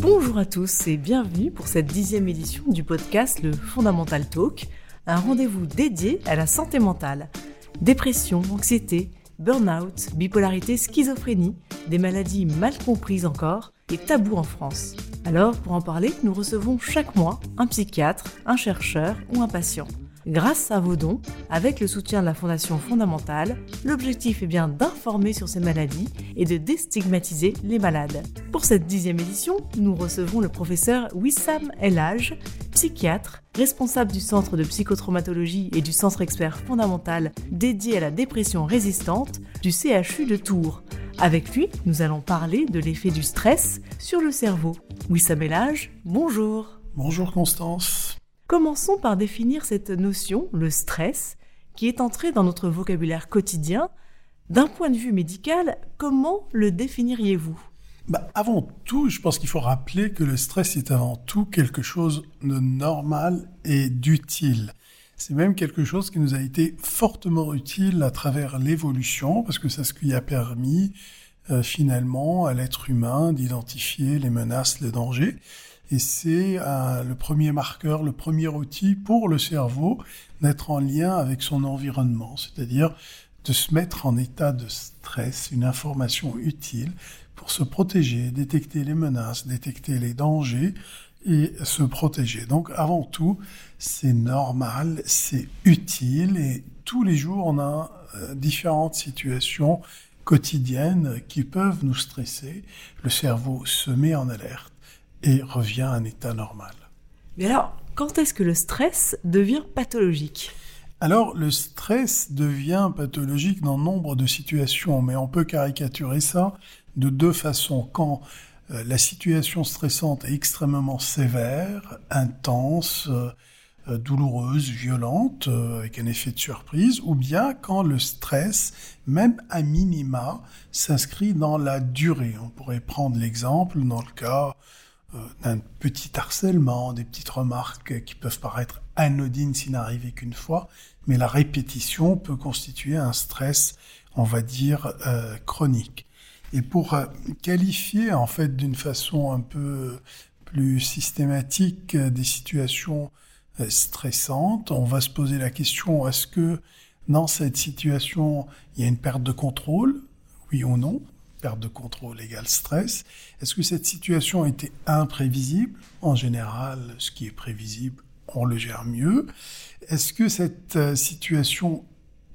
Bonjour à tous et bienvenue pour cette dixième édition du podcast Le Fondamental Talk, un rendez-vous dédié à la santé mentale. Dépression, anxiété, burn-out, bipolarité, schizophrénie, des maladies mal comprises encore et tabous en France. Alors, pour en parler, nous recevons chaque mois un psychiatre, un chercheur ou un patient. Grâce à vos dons, avec le soutien de la Fondation Fondamentale, l'objectif est bien d'informer sur ces maladies et de déstigmatiser les malades. Pour cette dixième édition, nous recevons le professeur Wissam Elage, psychiatre, responsable du Centre de psychotraumatologie et du Centre expert fondamental dédié à la dépression résistante du CHU de Tours. Avec lui, nous allons parler de l'effet du stress sur le cerveau. Wissam Elage, bonjour. Bonjour Constance. Commençons par définir cette notion, le stress, qui est entré dans notre vocabulaire quotidien. D'un point de vue médical, comment le définiriez-vous? Bah, Avant tout, je pense qu'il faut rappeler que le stress est avant tout quelque chose de normal et d'utile. C'est même quelque chose qui nous a été fortement utile à travers l'évolution, parce que c'est ce qui a permis euh, finalement à l'être humain d'identifier les menaces, les dangers. Et c'est euh, le premier marqueur, le premier outil pour le cerveau d'être en lien avec son environnement, c'est-à-dire de se mettre en état de stress, une information utile pour se protéger, détecter les menaces, détecter les dangers et se protéger. Donc avant tout, c'est normal, c'est utile et tous les jours, on a euh, différentes situations quotidiennes qui peuvent nous stresser. Le cerveau se met en alerte et revient à un état normal. Mais alors, quand est-ce que le stress devient pathologique? Alors, le stress devient pathologique dans nombre de situations, mais on peut caricaturer ça de deux façons. Quand euh, la situation stressante est extrêmement sévère, intense, euh, euh, douloureuse, violente, avec un effet de surprise, ou bien quand le stress, même à minima, s'inscrit dans la durée. On pourrait prendre l'exemple dans le cas d'un petit harcèlement, des petites remarques qui peuvent paraître anodines s'il n'arrivait qu'une fois, mais la répétition peut constituer un stress, on va dire, euh, chronique. Et pour euh, qualifier en fait d'une façon un peu plus systématique des situations stressantes, on va se poser la question est-ce que dans cette situation il y a une perte de contrôle, oui ou non? Perte de contrôle égale stress. Est-ce que cette situation était imprévisible? En général, ce qui est prévisible, on le gère mieux. Est-ce que cette euh, situation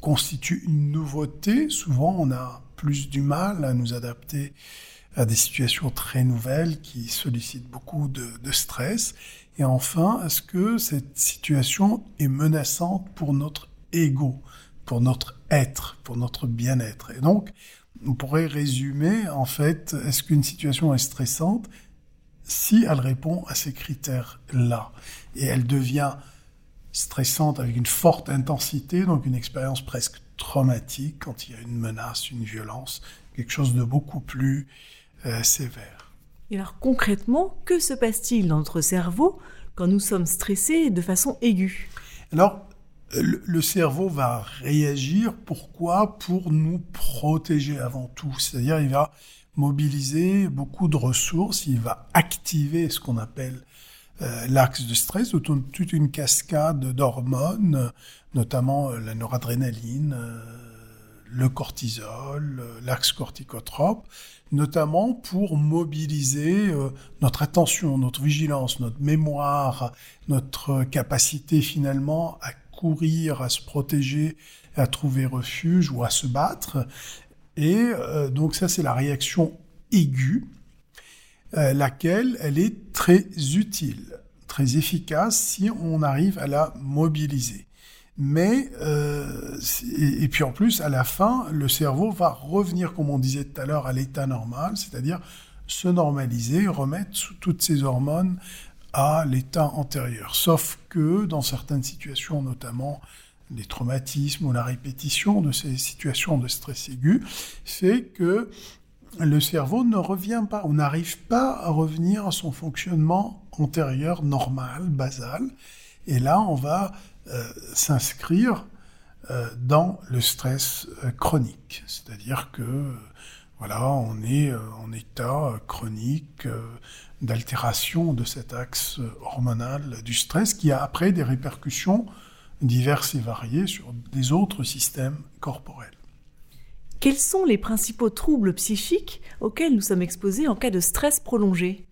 constitue une nouveauté? Souvent, on a plus du mal à nous adapter à des situations très nouvelles qui sollicitent beaucoup de, de stress. Et enfin, est-ce que cette situation est menaçante pour notre ego, pour notre être, pour notre bien-être? Et donc, on pourrait résumer, en fait, est-ce qu'une situation est stressante si elle répond à ces critères-là? Et elle devient stressante avec une forte intensité, donc une expérience presque traumatique quand il y a une menace, une violence, quelque chose de beaucoup plus euh, sévère. Et alors concrètement, que se passe-t-il dans notre cerveau quand nous sommes stressés de façon aiguë? Alors, le, cerveau va réagir. Pourquoi? Pour nous protéger avant tout. C'est-à-dire, il va mobiliser beaucoup de ressources, il va activer ce qu'on appelle euh, l'axe de stress, toute une cascade d'hormones, notamment euh, la noradrénaline, euh, le cortisol, l'axe corticotrope, notamment pour mobiliser notre attention, notre vigilance, notre mémoire, notre capacité finalement à courir, à se protéger, à trouver refuge ou à se battre. Et euh, donc ça, c'est la réaction aiguë, euh, laquelle elle est très utile, très efficace si on arrive à la mobiliser. Mais euh, et, puis en plus, à la fin, le cerveau va revenir, comme on disait tout à l'heure, à l'état normal, c'est-à-dire se normaliser, remettre toutes ces hormones à l'état antérieur. Sauf que dans certaines situations, notamment les traumatismes ou la répétition de ces situations de stress aigu, fait que le cerveau ne revient pas, ou n'arrive pas à revenir à son fonctionnement antérieur normal, basal. Et là, on va euh, s'inscrire dans le stress chronique. C'est-à-dire que voilà, on est en état chronique d'altération de cet axe hormonal du stress qui a après des répercussions diverses et variées sur des autres systèmes corporels. Quels sont les principaux troubles psychiques auxquels nous sommes exposés en cas de stress prolongé?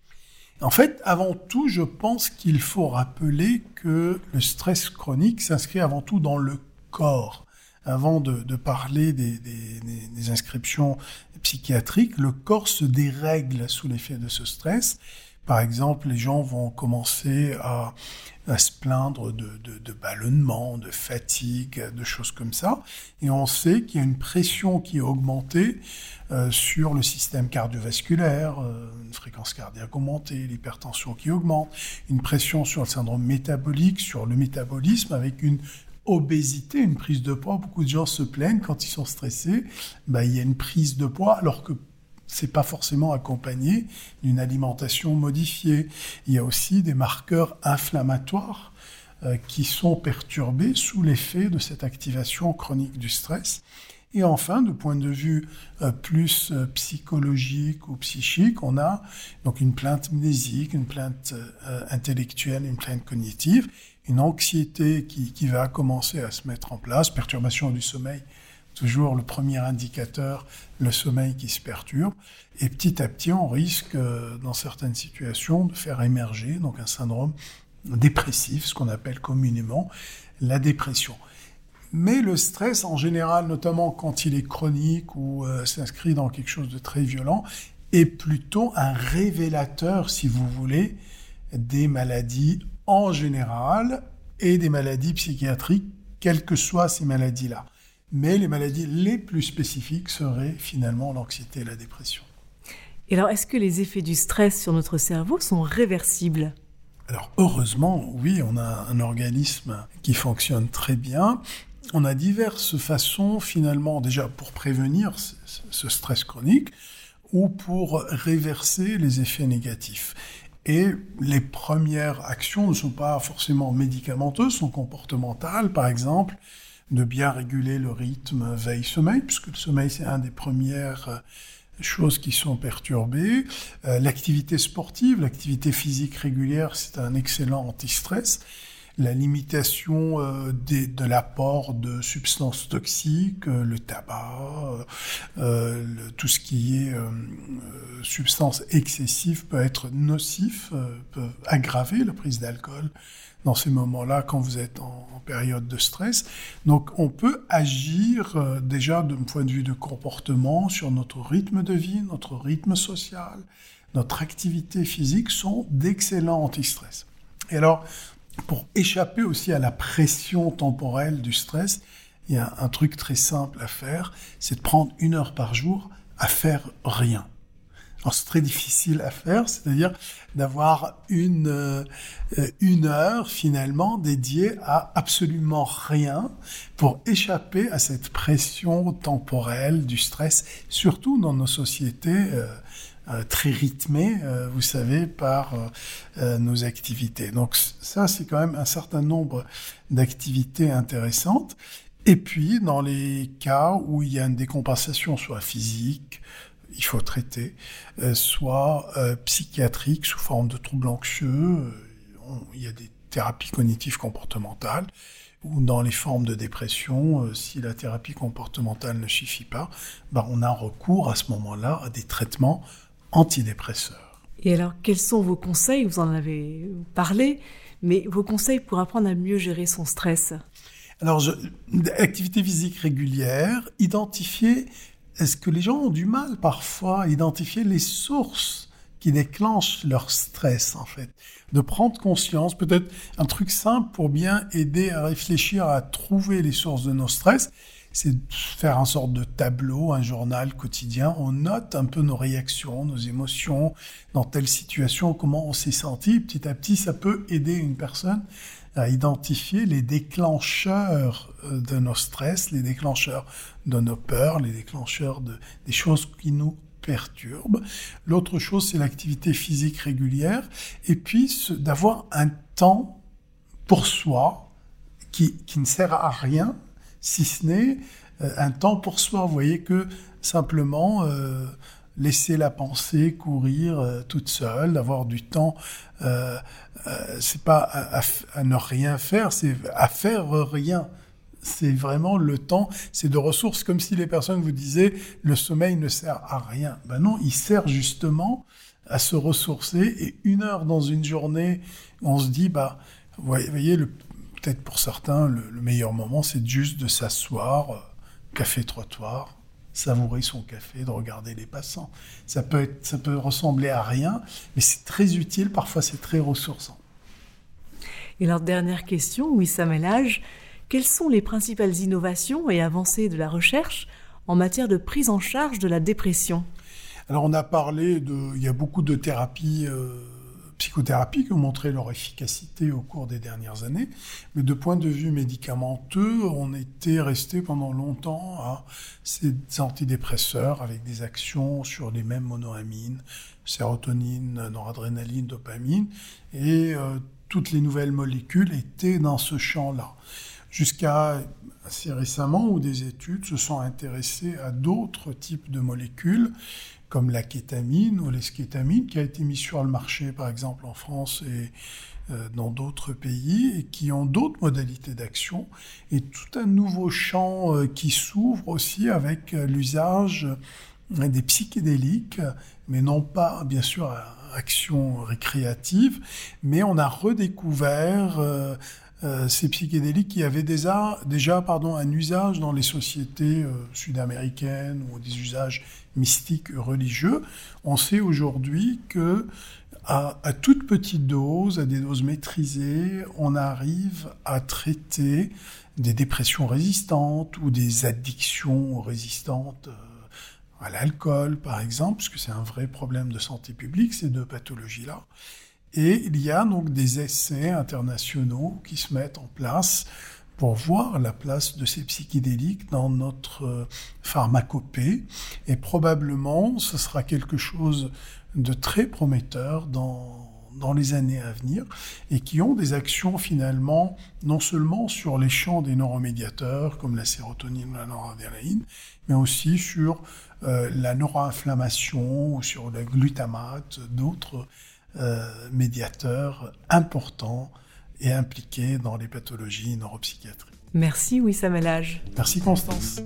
En fait, avant tout, je pense qu'il faut rappeler que le stress chronique s'inscrit avant tout dans le corps. Avant de, parler des, inscriptions psychiatriques, le corps se dérègle sous l'effet de ce stress. Par exemple, les gens vont commencer à à se plaindre de, de, de ballonnement, de fatigue, de choses comme ça. Et on sait qu'il y a une pression qui est augmentée euh, sur le système cardiovasculaire, euh, une fréquence cardiaque augmentée, l'hypertension qui augmente, une pression sur le syndrome métabolique, sur le métabolisme, avec une obésité, une prise de poids. Beaucoup de gens se plaignent quand ils sont stressés. Ben, il y a une prise de poids alors que c'est pas forcément accompagné d'une alimentation modifiée. Il y a aussi des marqueurs inflammatoires euh, qui sont perturbés sous l'effet de cette activation chronique du stress. Et enfin, de point de vue euh, plus euh, psychologique ou psychique, on a donc une plainte mnésique, une plainte intellectuelle, une plainte cognitive, une anxiété qui, qui va commencer à se mettre en place, perturbation du sommeil toujours le premier indicateur, le sommeil qui se perturbe. Et petit à petit, on risque, euh, dans certaines situations, de faire émerger donc un syndrome dépressif, ce qu'on appelle communément la dépression. Mais le stress, en général, notamment quand il est chronique ou euh, s'inscrit dans quelque chose de très violent, est plutôt un révélateur, si vous voulez, des maladies en général et des maladies psychiatriques, quelles que soient ces maladies-là mais les maladies les plus spécifiques seraient finalement l'anxiété et la dépression. Et alors, est-ce que les effets du stress sur notre cerveau sont réversibles? Alors, heureusement, oui, on a un organisme qui fonctionne très bien. On a diverses façons, finalement, déjà pour prévenir ce stress chronique ou pour réverser les effets négatifs. Et les premières actions ne sont pas forcément médicamenteuses, sont comportementales, par exemple de bien réguler le rythme veille-sommeil, puisque le sommeil, c'est un des premières euh, choses qui sont perturbées. Euh, l'activité sportive, l'activité physique régulière, c'est un excellent anti-stress. La limitation euh, de l'apport de substances toxiques, le tabac, tout ce qui est substance excessive peut être nocif, peut aggraver la prise d'alcool dans ces moments-là quand vous êtes en, période de stress. Donc on peut agir euh, déjà d'un point de vue de comportement sur notre rythme de vie, notre rythme social, notre activité physique sont d'excellents anti-stress. Et alors, pour échapper aussi à la pression temporelle du stress, il y a un truc très simple à faire, c'est de prendre une heure par jour à faire rien. Alors c'est très difficile à faire, c'est-à-dire d'avoir une, euh, une heure finalement dédiée à absolument rien pour échapper à cette pression temporelle du stress, surtout dans nos sociétés euh, très rythmées, vous savez, par nos activités. Donc ça, c'est quand même un certain nombre d'activités intéressantes. Et puis, dans les cas où il y a une décompensation, soit physique, il faut traiter, euh, soit euh, psychiatrique sous forme de troubles anxieux. Euh, il y a des thérapies cognitives comportementales ou dans les formes de dépression, si la thérapie comportementale ne suffit pas, ben on a recours à ce moment-là à des traitements antidépresseurs. Et alors, quels sont vos conseils? Vous en avez parlé, mais vos conseils pour apprendre à mieux gérer son stress? Alors, je, activité physique régulière, identifier est-ce que les gens ont du mal parfois à identifier les sources qui déclenchent leur stress, en fait? De prendre conscience, peut-être un truc simple pour bien aider à réfléchir, à trouver les sources de nos stress, c'est faire un sorte de tableau, un journal quotidien. On note un peu nos réactions, nos émotions, dans telle situation, comment on s'est senti. Petit à petit, ça peut aider une personne à identifier les déclencheurs euh, de nos stress, les déclencheurs de nos peurs, les déclencheurs de, des choses qui nous perturbent. L'autre chose, c'est l'activité physique régulière. Et puis, d'avoir un temps pour soi qui, qui ne sert à rien, si ce n'est euh, un temps pour soi. Vous voyez que simplement euh, laisser la pensée courir euh, toute seule, d'avoir du temps, euh, c'est pas à, ne rien faire, c'est à faire rien. C'est vraiment le temps, c'est de ressources, comme si les personnes vous disaient le sommeil ne sert à rien. Ben non, il sert justement à se ressourcer et une heure dans une journée, on se dit bah vous voyez, peut-être pour certains le, le meilleur moment c'est juste de s'asseoir, café trottoir, savourer son café, de regarder les passants. Ça peut, être, ça peut ressembler à rien, mais c'est très utile, parfois c'est très ressourçant. Et alors, dernière question, Wissam Elage, quelles sont les principales innovations et avancées de la recherche en matière de prise en charge de la dépression? Alors, on a parlé de. Il y a beaucoup de thérapies. Euh, psychothérapies qui ont montré leur efficacité au cours des dernières années. Mais de point de vue médicamenteux, on était resté pendant longtemps à ces antidépresseurs avec des actions sur les mêmes monoamines, sérotonine, noradrénaline, dopamine, et euh, toutes les nouvelles molécules étaient dans ce champ-là. Jusqu'à assez récemment où des études se sont intéressées à d'autres types de molécules comme la kétamine ou l'eskétamine, qui a été mis sur le marché, par exemple, en France et euh, dans d'autres pays, et qui ont d'autres modalités d'action, et tout un nouveau champ euh, qui s'ouvre aussi avec euh, l'usage des psychédéliques, mais non pas, bien sûr, à action récréative, mais on a redécouvert euh, ces psychédéliques qui avaient déjà, déjà pardon, un usage dans les sociétés euh, sud-américaines ou des usages mystiques religieux. On sait aujourd'hui que à, à, toute petite dose, à des doses maîtrisées, on arrive à traiter des dépressions résistantes ou des addictions résistantes euh, à l'alcool, par exemple, puisque c'est un vrai problème de santé publique, ces deux pathologies-là. Et il y a donc des essais internationaux qui se mettent en place pour voir la place de ces psychédéliques dans notre euh, pharmacopée. Et probablement, ce sera quelque chose de très prometteur dans, dans les années à venir et qui ont des actions finalement non seulement sur les champs des neuromédiateurs comme la sérotonine ou la noradrénaline, mais aussi sur euh, la neuroinflammation ou sur le glutamate, d'autres médiateur important et impliqué dans les pathologies neuropsychiatriques. Merci Wissam Elage. Merci Constance.